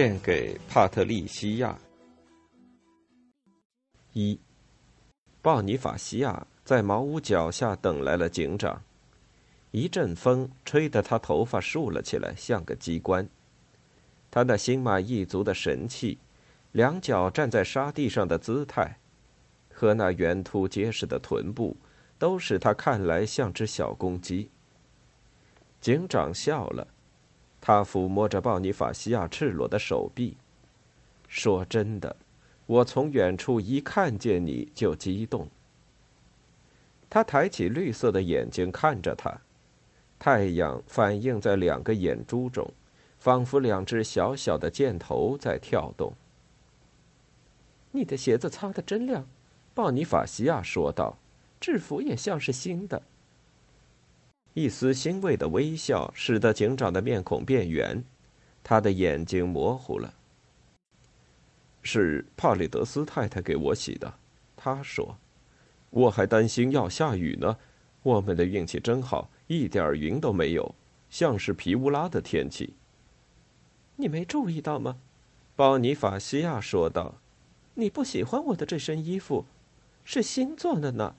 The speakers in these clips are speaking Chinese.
献给帕特利西亚。一，鲍尼法西亚在茅屋脚下等来了警长。一阵风吹得他头发竖了起来，像个机关。他那心满意足的神气，两脚站在沙地上的姿态，和那圆凸结实的臀部，都使他看来像只小公鸡。警长笑了。他抚摸着鲍尼法西亚赤裸的手臂，说：“真的，我从远处一看见你就激动。”他抬起绿色的眼睛看着他，太阳反映在两个眼珠中，仿佛两只小小的箭头在跳动。你的鞋子擦得真亮，鲍尼法西亚说道，“制服也像是新的。”一丝欣慰的微笑使得警长的面孔变圆，他的眼睛模糊了。是帕里德斯太太给我洗的，他说：“我还担心要下雨呢。我们的运气真好，一点云都没有，像是皮乌拉的天气。”你没注意到吗？鲍尼法西亚说道：“你不喜欢我的这身衣服，是新做的呢。”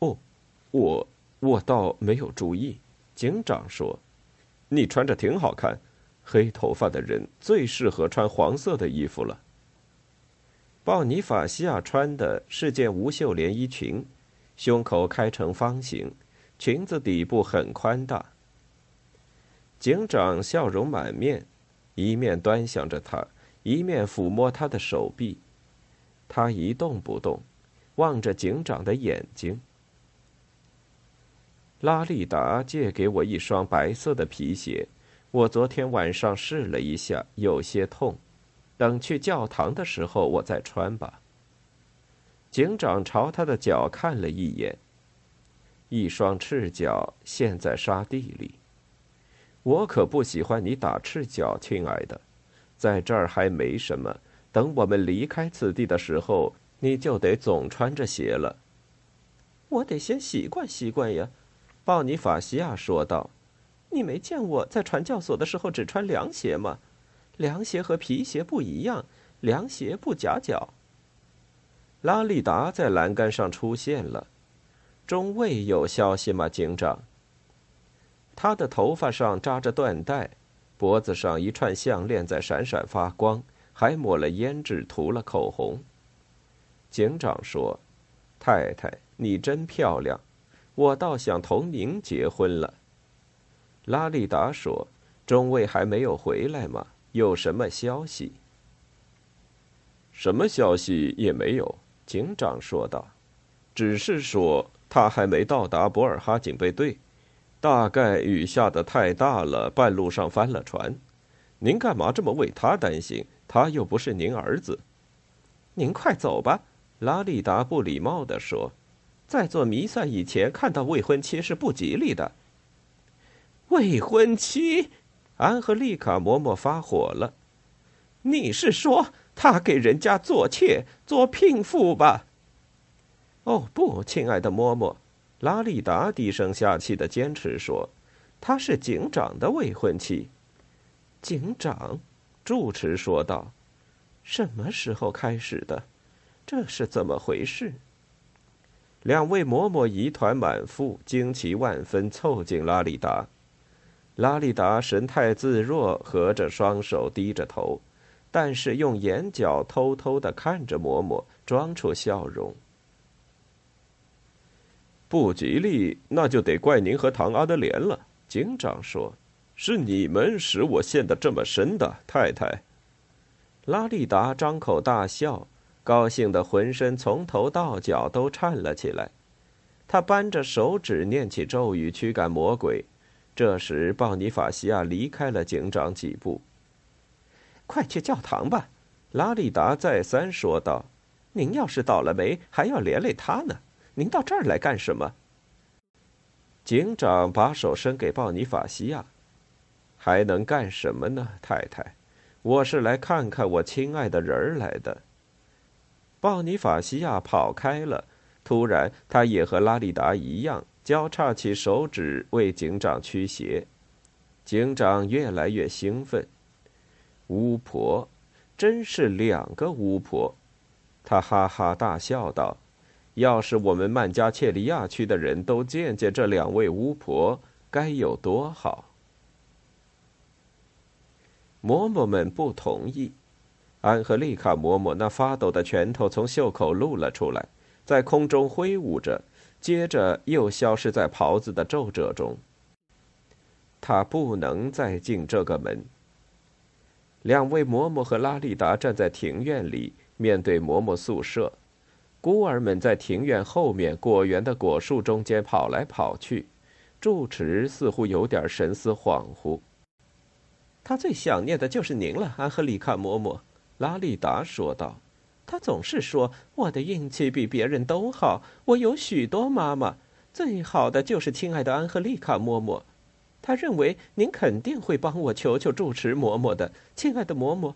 哦，我。我倒没有注意，警长说：“你穿着挺好看，黑头发的人最适合穿黄色的衣服了。”鲍尼法西亚穿的是件无袖连衣裙，胸口开成方形，裙子底部很宽大。警长笑容满面，一面端详着他，一面抚摸他的手臂。他一动不动，望着警长的眼睛。拉利达借给我一双白色的皮鞋，我昨天晚上试了一下，有些痛。等去教堂的时候，我再穿吧。警长朝他的脚看了一眼，一双赤脚陷在沙地里。我可不喜欢你打赤脚，亲爱的。在这儿还没什么，等我们离开此地的时候，你就得总穿着鞋了。我得先习惯习惯呀。鲍尼法西亚说道：“你没见我在传教所的时候只穿凉鞋吗？凉鞋和皮鞋不一样，凉鞋不夹脚。”拉利达在栏杆上出现了。中尉有消息吗，警长？他的头发上扎着缎带，脖子上一串项链在闪闪发光，还抹了胭脂，涂了口红。警长说：“太太，你真漂亮。”我倒想同您结婚了。”拉利达说，“中尉还没有回来吗？有什么消息？”“什么消息也没有。”警长说道，“只是说他还没到达博尔哈警备队，大概雨下的太大了，半路上翻了船。您干嘛这么为他担心？他又不是您儿子。”“您快走吧。”拉利达不礼貌地说。在做弥撒以前看到未婚妻是不吉利的。未婚妻，安赫丽卡嬷嬷发火了。你是说他给人家做妾、做聘妇吧？哦不，亲爱的嬷嬷，拉利达低声下气的坚持说，她是警长的未婚妻。警长，住持说道。什么时候开始的？这是怎么回事？两位嬷嬷疑团满腹，惊奇万分，凑近拉里达。拉里达神态自若，合着双手，低着头，但是用眼角偷偷的看着嬷嬷，装出笑容。不吉利，那就得怪您和唐阿德莲了。警长说：“是你们使我陷得这么深的，太太。”拉利达张口大笑。高兴的浑身从头到脚都颤了起来，他扳着手指念起咒语驱赶魔鬼。这时，鲍尼法西亚离开了警长几步。快去教堂吧。”拉利达再三说道。“您要是倒了霉，还要连累他呢。您到这儿来干什么？”警长把手伸给鲍尼法西亚。“还能干什么呢，太太？我是来看看我亲爱的人儿来的。”鲍尼法西亚跑开了。突然，他也和拉里达一样，交叉起手指为警长驱邪。警长越来越兴奋。巫婆，真是两个巫婆！他哈哈大笑道：“要是我们曼加切利亚区的人都见见这两位巫婆，该有多好！”嬷嬷们不同意。安赫丽卡嬷嬷那发抖的拳头从袖口露了出来。在空中挥舞着，接着又消失在袍子的皱褶中。他不能再进这个门。两位嬷嬷和拉利达站在庭院里，面对嬷嬷宿舍。孤儿们在庭院后面果园的果树中间跑来跑去。住持似乎有点神思恍惚。他最想念的就是您了，安赫里卡嬷嬷。拉利达说道。他总是说我的运气比别人都好，我有许多妈妈，最好的就是亲爱的安赫丽卡嬷嬷。他认为您肯定会帮我求求住持嬷嬷的，亲爱的嬷嬷。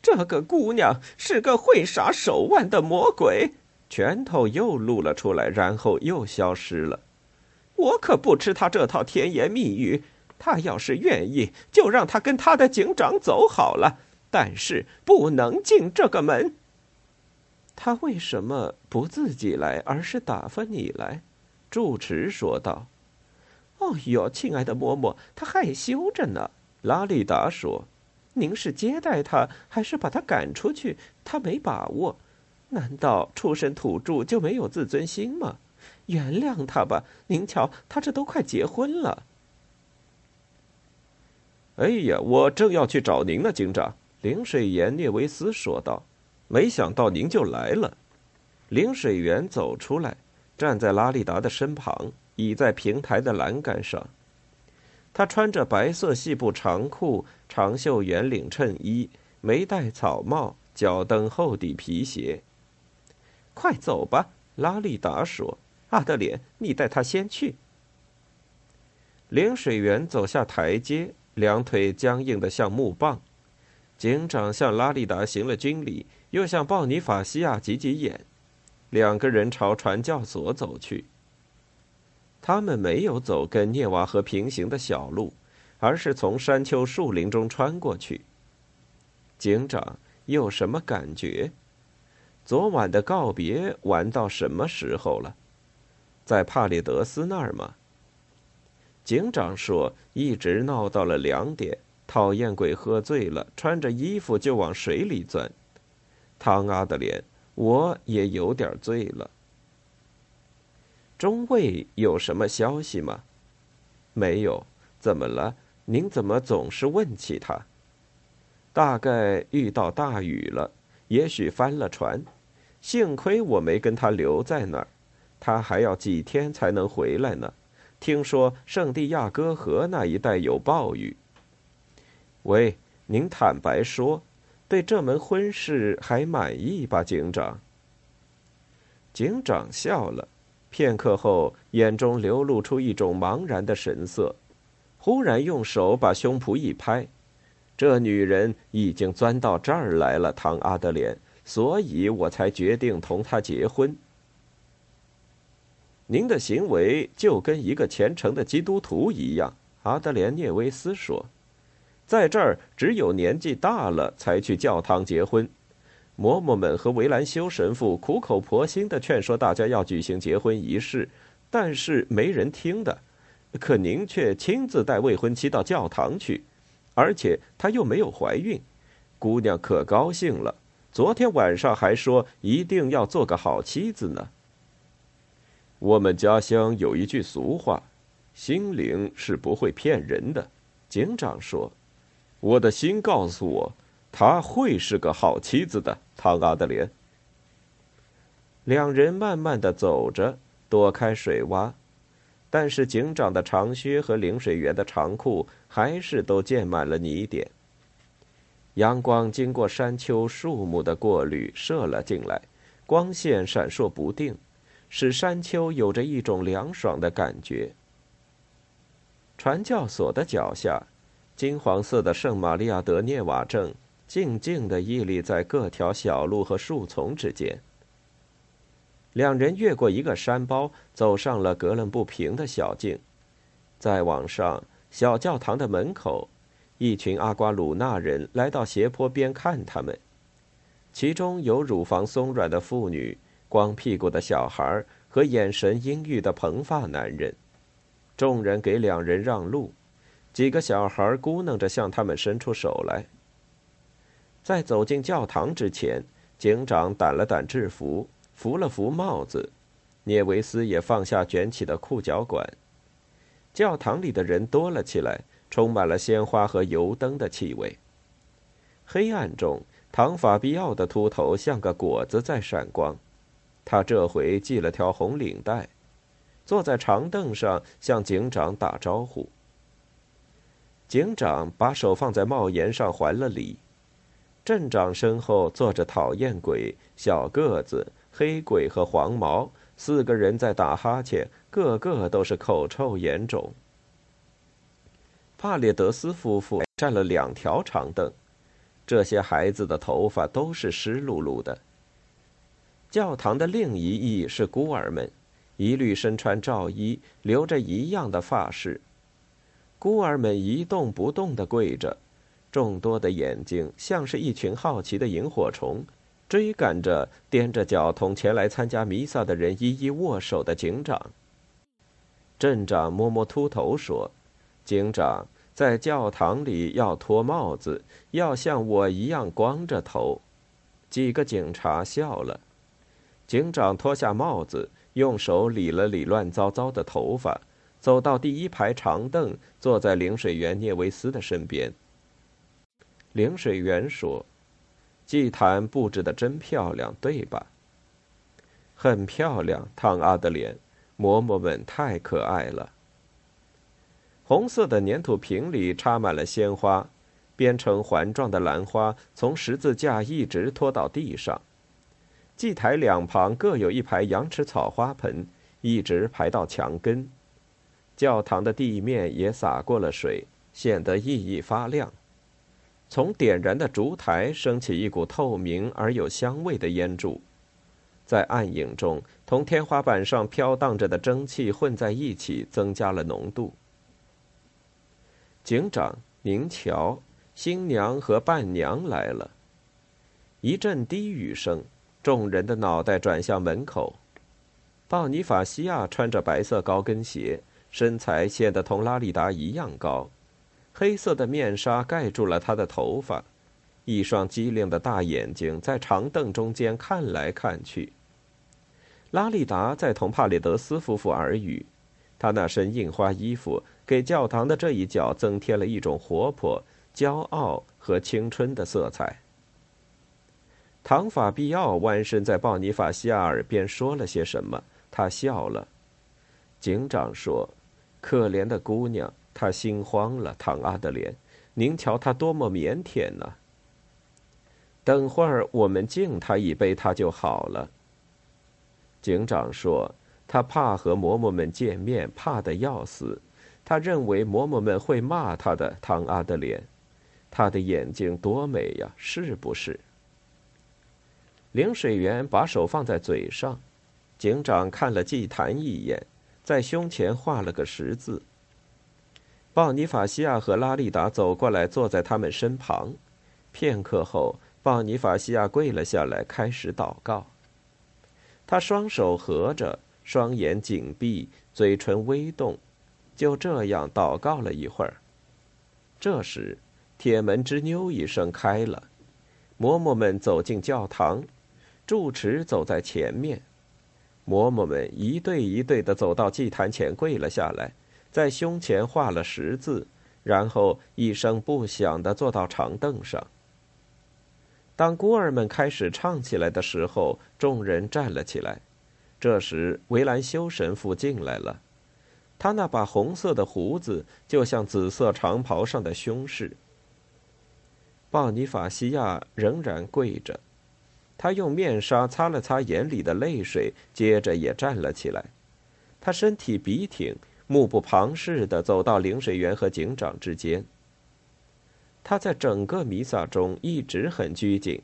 这个姑娘是个会耍手腕的魔鬼，拳头又露了出来，然后又消失了。我可不吃他这套甜言蜜语。他要是愿意，就让他跟他的警长走好了。但是不能进这个门。他为什么不自己来，而是打发你来？住持说道。“哦哟，亲爱的嬷嬷，他害羞着呢。”拉利达说。“您是接待他，还是把他赶出去？他没把握。难道出身土著就没有自尊心吗？原谅他吧。您瞧，他这都快结婚了。”哎呀，我正要去找您呢，警长。灵水员涅维斯说道：“没想到您就来了。”灵水员走出来，站在拉利达的身旁，倚在平台的栏杆上。他穿着白色细布长裤、长袖圆领衬衣，没戴草帽，脚蹬厚底皮鞋。“快走吧！”拉利达说。“阿德莲，你带他先去。”灵水员走下台阶，两腿僵硬的像木棒。警长向拉利达行了军礼，又向鲍尼法西亚挤挤眼，两个人朝传教所走去。他们没有走跟涅瓦河平行的小路，而是从山丘树林中穿过去。警长有什么感觉？昨晚的告别玩到什么时候了？在帕列德斯那儿吗？警长说，一直闹到了两点。讨厌鬼喝醉了，穿着衣服就往水里钻。汤阿德莲，我也有点醉了。中尉有什么消息吗？没有。怎么了？您怎么总是问起他？大概遇到大雨了，也许翻了船。幸亏我没跟他留在那儿，他还要几天才能回来呢。听说圣地亚哥河那一带有暴雨。喂，您坦白说，对这门婚事还满意吧，警长？警长笑了，片刻后，眼中流露出一种茫然的神色，忽然用手把胸脯一拍：“这女人已经钻到这儿来了，唐阿德莲，所以我才决定同她结婚。您的行为就跟一个虔诚的基督徒一样。”阿德莲涅维斯说。在这儿，只有年纪大了才去教堂结婚。嬷嬷们和维兰修神父苦口婆心的劝说大家要举行结婚仪式，但是没人听的。可您却亲自带未婚妻到教堂去，而且她又没有怀孕，姑娘可高兴了。昨天晚上还说一定要做个好妻子呢。我们家乡有一句俗话：“心灵是不会骗人的。”警长说。我的心告诉我，她会是个好妻子的，汤阿德莲。两人慢慢的走着，躲开水洼，但是警长的长靴和领水员的长裤还是都溅满了泥点。阳光经过山丘、树木的过滤射了进来，光线闪烁不定，使山丘有着一种凉爽的感觉。传教所的脚下，金黄色的圣玛利亚德涅瓦镇静静地屹立在各条小路和树丛之间。两人越过一个山包，走上了格伦不平的小径。再往上，小教堂的门口，一群阿瓜鲁纳人来到斜坡边看他们，其中有乳房松软的妇女、光屁股的小孩和眼神阴郁的蓬发男人。众人给两人让路，几个小孩咕哝着向他们伸出手来。在走进教堂之前，警长掸了掸制服。扶了扶帽子，聂维斯也放下卷起的裤脚管。教堂里的人多了起来，充满了鲜花和油灯的气味。黑暗中，唐法比奥的秃头像个果子在闪光。他这回系了条红领带，坐在长凳上向警长打招呼。警长把手放在帽檐上还了礼。镇长身后坐着讨厌鬼、小个子。黑鬼和黄毛四个人在打哈欠，个个都是口臭眼肿。帕列德斯夫妇占了两条长凳，这些孩子的头发都是湿漉漉的。教堂的另一翼是孤儿们，一律身穿罩衣，留着一样的发饰。孤儿们一动不动地跪着，众多的眼睛像是一群好奇的萤火虫。追赶着踮着脚同前来参加弥撒的人一一握手的警长。镇长摸摸秃头说：“警长在教堂里要脱帽子，要像我一样光着头。”几个警察笑了。警长脱下帽子，用手理了理乱糟糟的头发，走到第一排长凳，坐在领水员聂维斯的身边。领水员说。祭坛布置的真漂亮，对吧？很漂亮，汤阿德莲，嬷嬷们太可爱了。红色的粘土瓶里插满了鲜花，编成环状的兰花从十字架一直拖到地上。祭台两旁各有一排羊齿草花盆，一直排到墙根。教堂的地面也洒过了水，显得熠熠发亮。从点燃的烛台升起一股透明而有香味的烟柱，在暗影中同天花板上飘荡着的蒸汽混在一起，增加了浓度。警长，您瞧，新娘和伴娘来了。一阵低语声，众人的脑袋转向门口。鲍尼法西亚穿着白色高跟鞋，身材显得同拉里达一样高。黑色的面纱盖住了他的头发，一双机灵的大眼睛在长凳中间看来看去。拉利达在同帕里德斯夫妇耳语，他那身印花衣服给教堂的这一角增添了一种活泼、骄傲和青春的色彩。唐法比奥弯身在鲍尼法西亚耳边说了些什么，他笑了。警长说：“可怜的姑娘。”她心慌了，唐阿德莲，您瞧她多么腼腆呢。等会儿我们敬他一杯，他就好了。警长说，他怕和嬷嬷们见面，怕的要死。他认为嬷嬷们会骂他的。唐阿德莲，他的眼睛多美呀，是不是？领水员把手放在嘴上，警长看了祭坛一眼，在胸前画了个十字。鲍尼法西亚和拉利达走过来，坐在他们身旁。片刻后，鲍尼法西亚跪了下来，开始祷告。他双手合着，双眼紧闭，嘴唇微动，就这样祷告了一会儿。这时，铁门吱扭一声开了，嬷嬷们走进教堂，住持走在前面，嬷嬷们一对一对的走到祭坛前，跪了下来。在胸前画了十字，然后一声不响地坐到长凳上。当孤儿们开始唱起来的时候，众人站了起来。这时，维兰修神父进来了，他那把红色的胡子就像紫色长袍上的胸饰。鲍尼法西亚仍然跪着，他用面纱擦了擦眼里的泪水，接着也站了起来。他身体笔挺，目不旁视地走到领水员和警长之间。他在整个弥撒中一直很拘谨，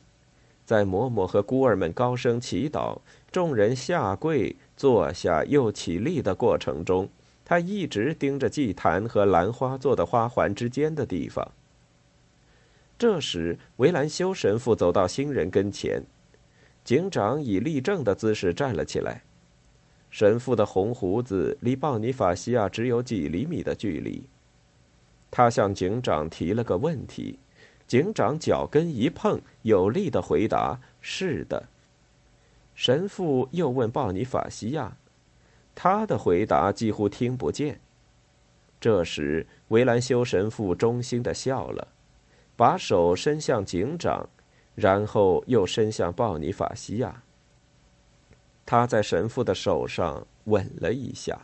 在嬷嬷和孤儿们高声祈祷、众人下跪、坐下又起立的过程中，他一直盯着祭坛和兰花做的花环之间的地方。这时，维兰修神父走到新人跟前，警长以立正的姿势站了起来。神父的红胡子离鲍尼法西亚只有几厘米的距离。他向警长提了个问题，警长脚跟一碰，有力的回答：“是的。”神父又问鲍尼法西亚，他的回答几乎听不见。这时，维兰修神父衷心的笑了。把手伸向警长，然后又伸向鲍尼法西亚。他在神父的手上吻了一下。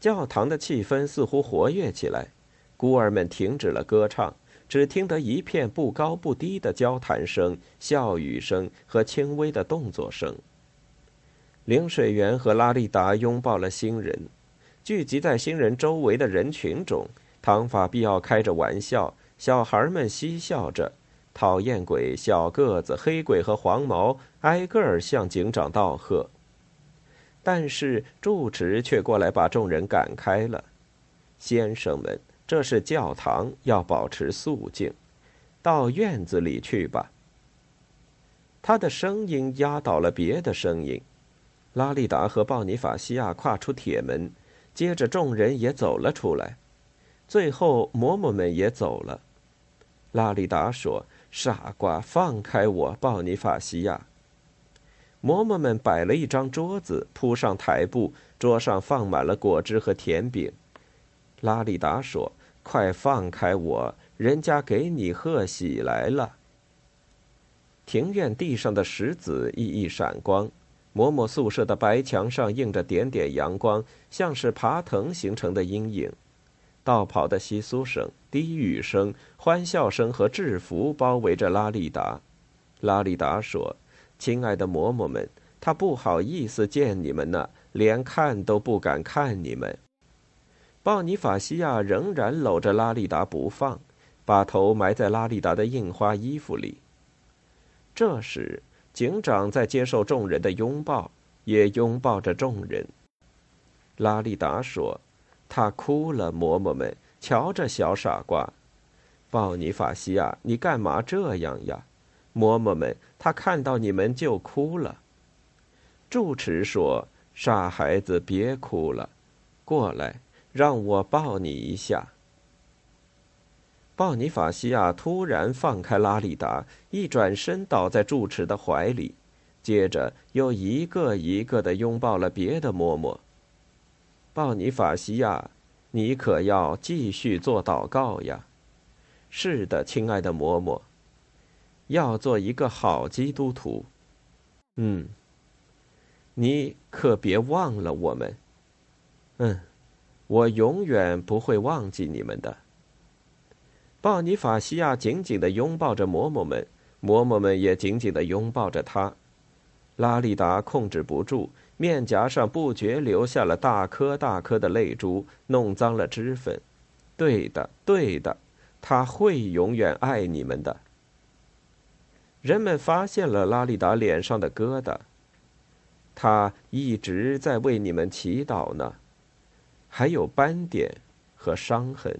教堂的气氛似乎活跃起来，孤儿们停止了歌唱，只听得一片不高不低的交谈声、笑语声和轻微的动作声。领水员和拉利达拥抱了新人，聚集在新人周围的人群中。唐法必要开着玩笑，小孩们嬉笑着，讨厌鬼、小个子、黑鬼和黄毛挨个儿向警长道贺。但是住持却过来把众人赶开了。先生们，这是教堂，要保持肃静，到院子里去吧。他的声音压倒了别的声音。拉利达和鲍尼法西亚跨出铁门，接着众人也走了出来。最后，嬷嬷们也走了。拉里达说：“傻瓜，放开我，鲍尼法西亚。”嬷嬷们摆了一张桌子，铺上台布，桌上放满了果汁和甜饼。拉里达说：“快放开我，人家给你贺喜来了。”庭院地上的石子熠熠闪光，嬷嬷宿舍的白墙上映着点点阳光，像是爬藤形成的阴影。道跑的窸窣声、低语声、欢笑声和制服包围着拉利达。拉利达说：“亲爱的嬷嬷们，他不好意思见你们呢，连看都不敢看你们。”鲍尼法西亚仍然搂着拉利达不放，把头埋在拉利达的印花衣服里。这时，警长在接受众人的拥抱，也拥抱着众人。拉利达说。他哭了，嬷嬷们，瞧这小傻瓜，鲍尼法西亚，你干嘛这样呀？嬷嬷们，他看到你们就哭了。住持说：“傻孩子，别哭了，过来，让我抱你一下。”鲍尼法西亚突然放开拉里达，一转身倒在住持的怀里，接着又一个一个的拥抱了别的嬷嬷。鲍尼法西亚，你可要继续做祷告呀！是的，亲爱的嬷嬷，要做一个好基督徒。嗯，你可别忘了我们。嗯，我永远不会忘记你们的。鲍尼法西亚紧紧的拥抱着嬷嬷们，嬷嬷们也紧紧的拥抱着他。拉利达控制不住。面颊上不觉流下了大颗大颗的泪珠，弄脏了脂粉。对的，对的，他会永远爱你们的。人们发现了拉利达脸上的疙瘩，他一直在为你们祈祷呢。还有斑点和伤痕。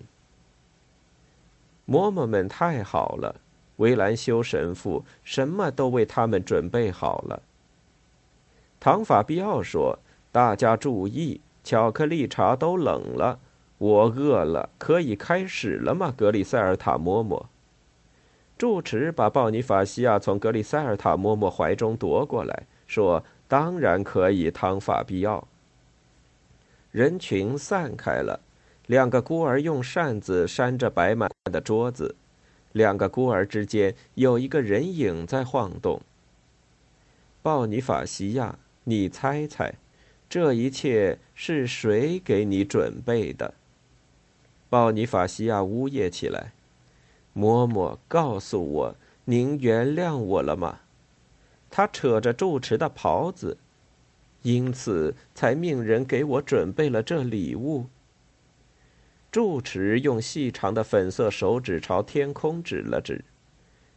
嬷嬷们太好了，维兰修神父什么都为他们准备好了。唐法比奥说：“大家注意，巧克力茶都冷了，我饿了，可以开始了吗？”格里塞尔塔嬷嬷。住持把鲍尼法西亚从格里塞尔塔嬷嬷怀中夺过来，说：“当然可以，唐法比奥。”人群散开了，两个孤儿用扇子扇着摆满的桌子，两个孤儿之间有一个人影在晃动。鲍尼法西亚。你猜猜，这一切是谁给你准备的？鲍尼法西亚呜咽起来。嬷嬷，告诉我，您原谅我了吗？他扯着住持的袍子，因此才命人给我准备了这礼物。住持用细长的粉色手指朝天空指了指：“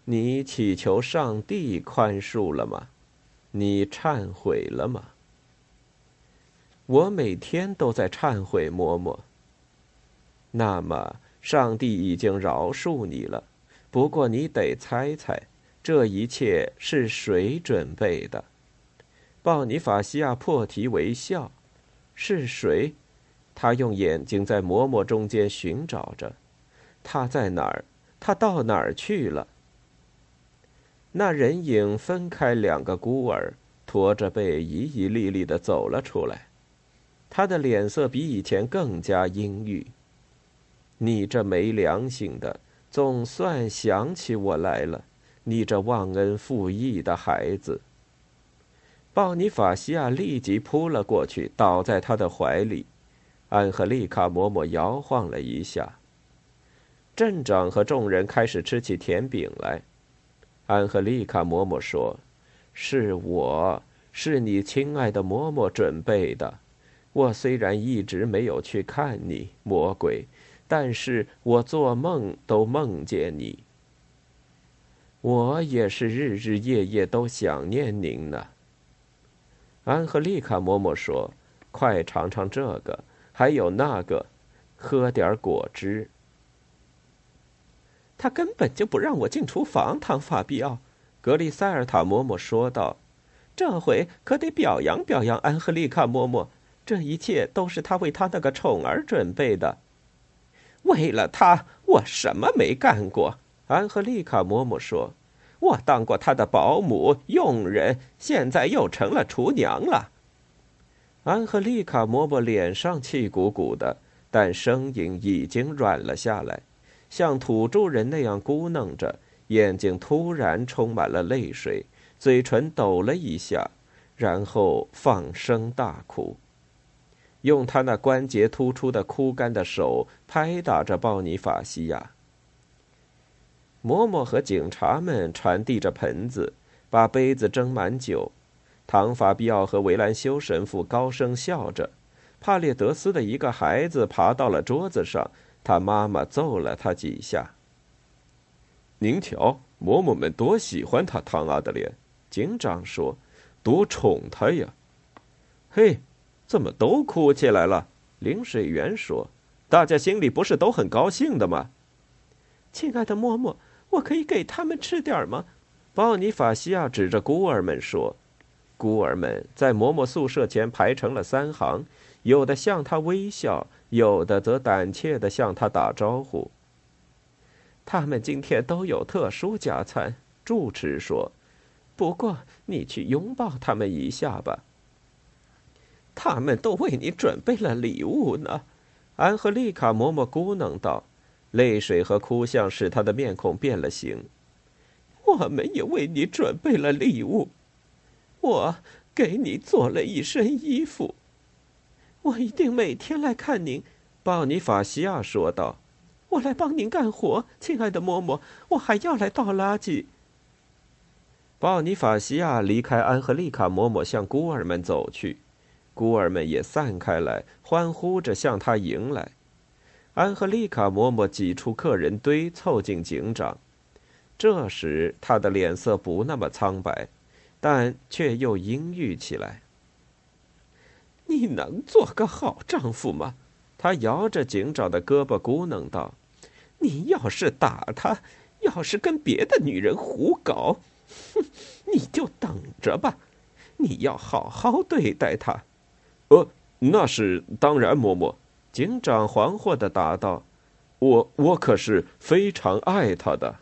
你祈求上帝宽恕了吗？你忏悔了吗？”我每天都在忏悔，嬷嬷。那么，上帝已经饶恕你了。不过，你得猜猜，这一切是谁准备的？鲍尼法西亚破涕为笑：“是谁？”他用眼睛在嬷嬷中间寻找着，他在哪儿？他到哪儿去了？那人影分开两个孤儿，驼着背，旖旎立立的走了出来。他的脸色比以前更加阴郁。你这没良心的，总算想起我来了！你这忘恩负义的孩子！鲍尼法西亚立即扑了过去，倒在他的怀里。安赫丽卡嬷嬷摇晃了一下。镇长和众人开始吃起甜饼来。安赫丽卡嬷嬷说：“是我，是你亲爱的嬷嬷准备的。我虽然一直没有去看你，魔鬼，但是我做梦都梦见你。我也是日日夜夜都想念您呢。”安赫丽卡嬷嬷说：“快尝尝这个。”还有那个，喝点果汁。他根本就不让我进厨房，唐法比奥。格里塞尔塔嬷嬷说道：“这回可得表扬表扬安赫丽卡嬷嬷，这一切都是他为他那个宠儿准备的。为了他，我什么没干过。”安赫丽卡嬷嬷说：“我当过他的保姆、佣人，现在又成了厨娘了。”安赫丽卡嬷嬷脸上气鼓鼓的，但声音已经软了下来，像土著人那样咕哝着，眼睛突然充满了泪水，嘴唇抖了一下，然后放声大哭，用他那关节突出的枯干的手拍打着鲍尼法西亚。嬷嬷和警察们传递着盆子，把杯子斟满酒。唐法比奥和维兰修神父高声笑着，帕列德斯的一个孩子爬到了桌子上，他妈妈揍了他几下。您瞧，嬷嬷们多喜欢他，唐阿德莲。警长说：“多宠他呀！”嘿，怎么都哭起来了？领水员说：“大家心里不是都很高兴的吗？”亲爱的嬷嬷，我可以给他们吃点吗？鲍尼法西亚指着孤儿们说。孤儿们在嬷嬷宿舍前排成了三行，有的向他微笑，有的则胆怯地向他打招呼。他们今天都有特殊加餐，住持说。不过你去拥抱他们一下吧。他们都为你准备了礼物呢，安赫丽卡嬷嬷咕哝道，泪水和哭相使她的面孔变了形。我们也为你准备了礼物。我给你做了一身衣服，我一定每天来看您。”鲍尼法西亚说道，“我来帮您干活，亲爱的嬷嬷，我还要来倒垃圾。”鲍尼法西亚离开安赫丽卡嬷嬷，向孤儿们走去，孤儿们也散开来，欢呼着向他迎来。安赫丽卡嬷嬷挤出客人堆，凑近警长，这时他的脸色不那么苍白。但却又阴郁起来。你能做个好丈夫吗？他摇着警长的胳膊，咕哝道：“你要是打他，要是跟别的女人胡搞，哼，你就等着吧。你要好好对待他。”“呃，那是当然，嬷嬷。”警长惶惑的答道：“我我可是非常爱他的。”